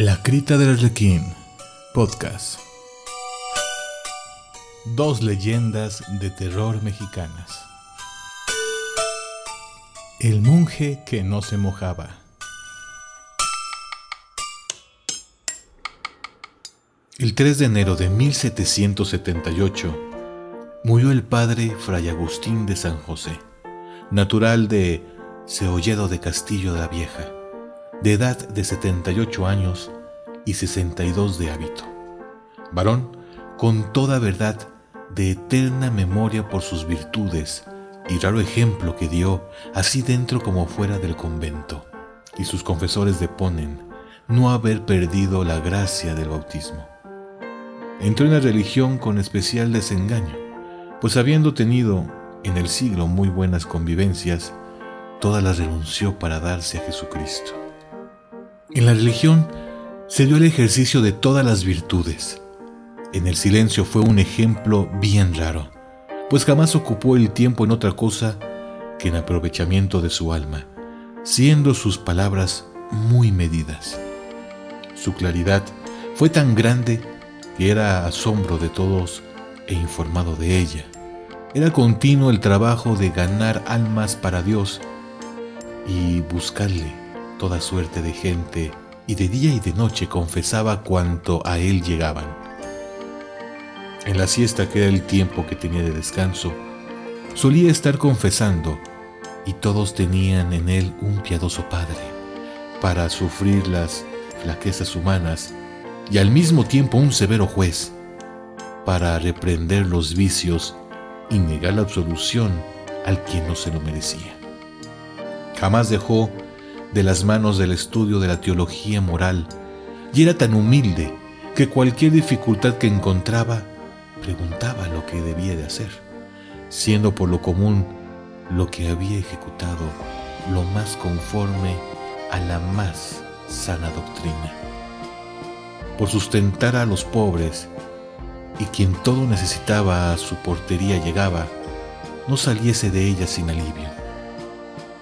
La Crita del Arlequín, podcast. Dos leyendas de terror mexicanas. El monje que no se mojaba. El 3 de enero de 1778 murió el padre Fray Agustín de San José, natural de Ceolledo de Castillo de la Vieja de edad de 78 años y 62 de hábito. Varón con toda verdad de eterna memoria por sus virtudes y raro ejemplo que dio, así dentro como fuera del convento. Y sus confesores deponen no haber perdido la gracia del bautismo. Entró en la religión con especial desengaño, pues habiendo tenido en el siglo muy buenas convivencias, todas las renunció para darse a Jesucristo. En la religión se dio el ejercicio de todas las virtudes. En el silencio fue un ejemplo bien raro, pues jamás ocupó el tiempo en otra cosa que en aprovechamiento de su alma, siendo sus palabras muy medidas. Su claridad fue tan grande que era asombro de todos e informado de ella. Era continuo el trabajo de ganar almas para Dios y buscarle toda suerte de gente y de día y de noche confesaba cuanto a él llegaban. En la siesta, que era el tiempo que tenía de descanso, solía estar confesando y todos tenían en él un piadoso Padre para sufrir las flaquezas humanas y al mismo tiempo un severo juez para reprender los vicios y negar la absolución al quien no se lo merecía. Jamás dejó de las manos del estudio de la teología moral y era tan humilde que cualquier dificultad que encontraba preguntaba lo que debía de hacer, siendo por lo común lo que había ejecutado lo más conforme a la más sana doctrina. Por sustentar a los pobres y quien todo necesitaba a su portería llegaba, no saliese de ella sin alivio.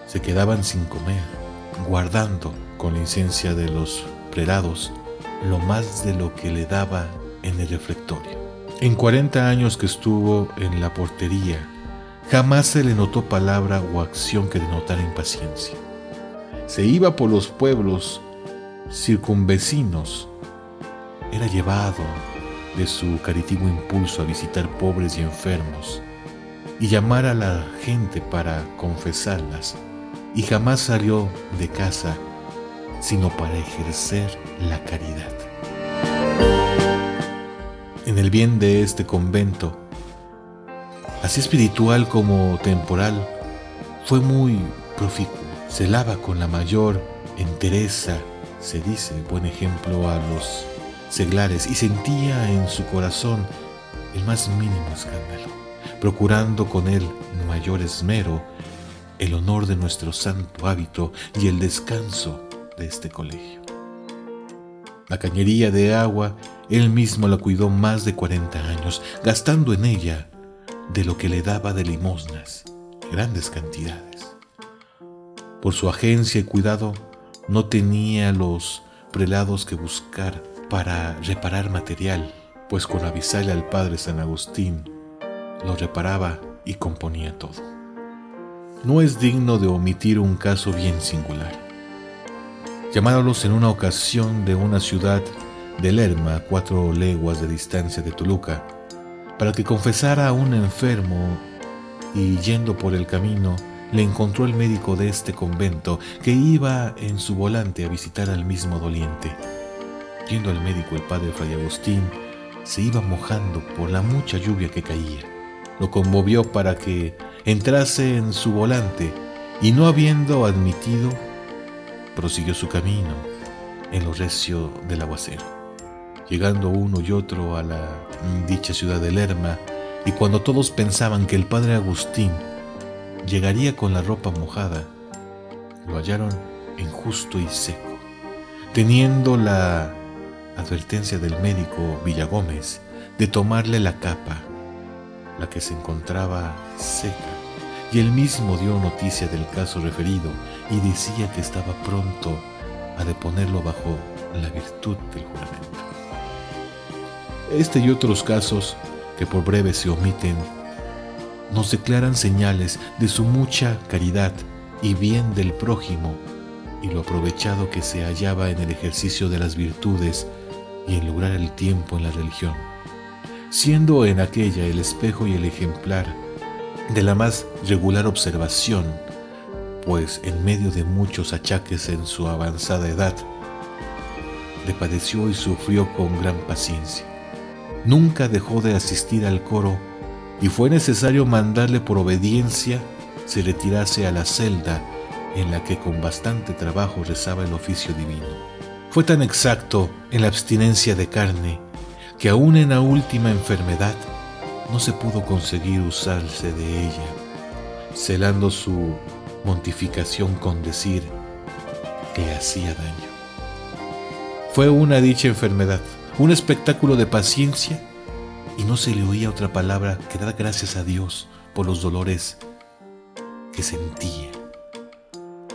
Se quedaban sin comer guardando con licencia de los prelados lo más de lo que le daba en el reflectorio. En 40 años que estuvo en la portería, jamás se le notó palabra o acción que denotara impaciencia. Se iba por los pueblos circunvecinos, era llevado de su caritivo impulso a visitar pobres y enfermos y llamar a la gente para confesarlas y jamás salió de casa sino para ejercer la caridad. En el bien de este convento, así espiritual como temporal, fue muy proficuo. Se lava con la mayor entereza, se dice, buen ejemplo a los seglares, y sentía en su corazón el más mínimo escándalo, procurando con él mayor esmero el honor de nuestro santo hábito y el descanso de este colegio. La cañería de agua, él mismo la cuidó más de 40 años, gastando en ella de lo que le daba de limosnas, grandes cantidades. Por su agencia y cuidado, no tenía los prelados que buscar para reparar material, pues con avisarle al padre San Agustín, lo reparaba y componía todo no es digno de omitir un caso bien singular. Llamándolos en una ocasión de una ciudad de Lerma, cuatro leguas de distancia de Toluca, para que confesara a un enfermo y yendo por el camino, le encontró el médico de este convento que iba en su volante a visitar al mismo doliente. Yendo al médico el padre Fray Agustín, se iba mojando por la mucha lluvia que caía. Lo conmovió para que entrase en su volante y no habiendo admitido, prosiguió su camino en lo recio del aguacero, llegando uno y otro a la dicha ciudad de Lerma, y cuando todos pensaban que el padre Agustín llegaría con la ropa mojada, lo hallaron injusto y seco, teniendo la advertencia del médico Villagómez de tomarle la capa, la que se encontraba seca y él mismo dio noticia del caso referido y decía que estaba pronto a deponerlo bajo la virtud del juramento. Este y otros casos, que por breve se omiten, nos declaran señales de su mucha caridad y bien del prójimo y lo aprovechado que se hallaba en el ejercicio de las virtudes y en lograr el tiempo en la religión, siendo en aquella el espejo y el ejemplar de la más regular observación, pues en medio de muchos achaques en su avanzada edad, le padeció y sufrió con gran paciencia. Nunca dejó de asistir al coro y fue necesario mandarle por obediencia se retirase a la celda en la que con bastante trabajo rezaba el oficio divino. Fue tan exacto en la abstinencia de carne que aún en la última enfermedad no se pudo conseguir usarse de ella, celando su montificación con decir que hacía daño. Fue una dicha enfermedad, un espectáculo de paciencia y no se le oía otra palabra que dar gracias a Dios por los dolores que sentía,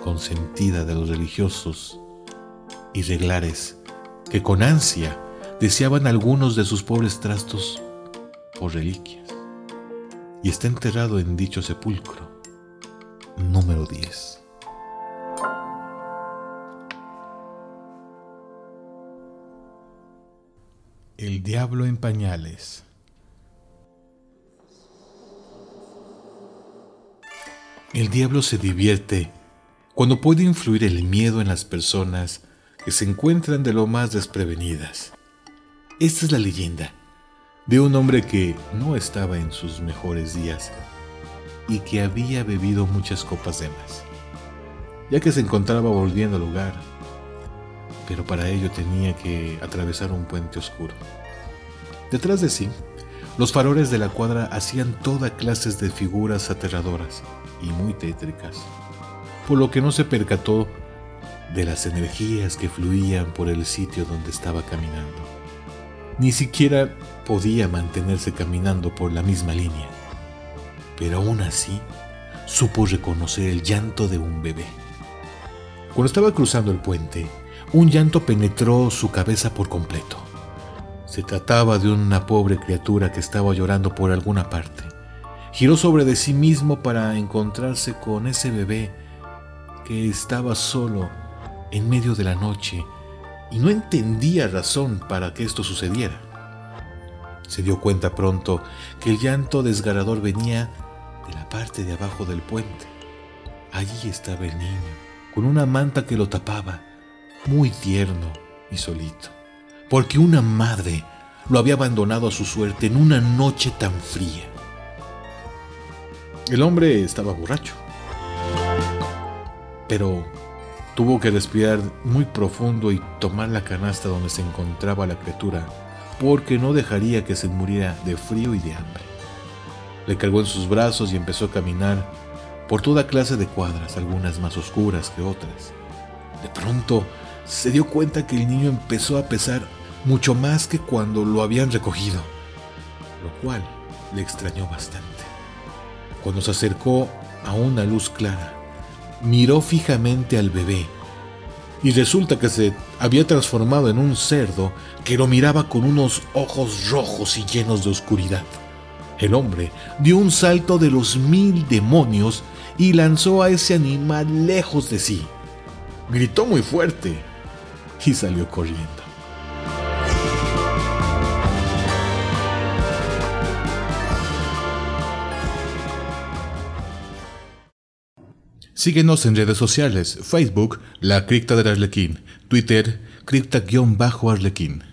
consentida de los religiosos y reglares que con ansia deseaban algunos de sus pobres trastos por reliquias. Y está enterrado en dicho sepulcro, número 10. El diablo en pañales. El diablo se divierte cuando puede influir el miedo en las personas que se encuentran de lo más desprevenidas. Esta es la leyenda de un hombre que no estaba en sus mejores días y que había bebido muchas copas de más, ya que se encontraba volviendo al lugar, pero para ello tenía que atravesar un puente oscuro. Detrás de sí, los faroles de la cuadra hacían toda clases de figuras aterradoras y muy tétricas, por lo que no se percató de las energías que fluían por el sitio donde estaba caminando. Ni siquiera podía mantenerse caminando por la misma línea, pero aún así supo reconocer el llanto de un bebé. Cuando estaba cruzando el puente, un llanto penetró su cabeza por completo. Se trataba de una pobre criatura que estaba llorando por alguna parte giró sobre de sí mismo para encontrarse con ese bebé que estaba solo en medio de la noche y no entendía razón para que esto sucediera. Se dio cuenta pronto que el llanto desgarrador venía de la parte de abajo del puente. Allí estaba el niño, con una manta que lo tapaba, muy tierno y solito, porque una madre lo había abandonado a su suerte en una noche tan fría. El hombre estaba borracho, pero tuvo que respirar muy profundo y tomar la canasta donde se encontraba la criatura, porque no dejaría que se muriera de frío y de hambre. Le cargó en sus brazos y empezó a caminar por toda clase de cuadras, algunas más oscuras que otras. De pronto se dio cuenta que el niño empezó a pesar mucho más que cuando lo habían recogido, lo cual le extrañó bastante. Cuando se acercó a una luz clara, miró fijamente al bebé y resulta que se había transformado en un cerdo que lo miraba con unos ojos rojos y llenos de oscuridad. El hombre dio un salto de los mil demonios y lanzó a ese animal lejos de sí. Gritó muy fuerte y salió corriendo. Síguenos en redes sociales, Facebook, La Cripta del Arlequín, Twitter, Cripta-Arlequín.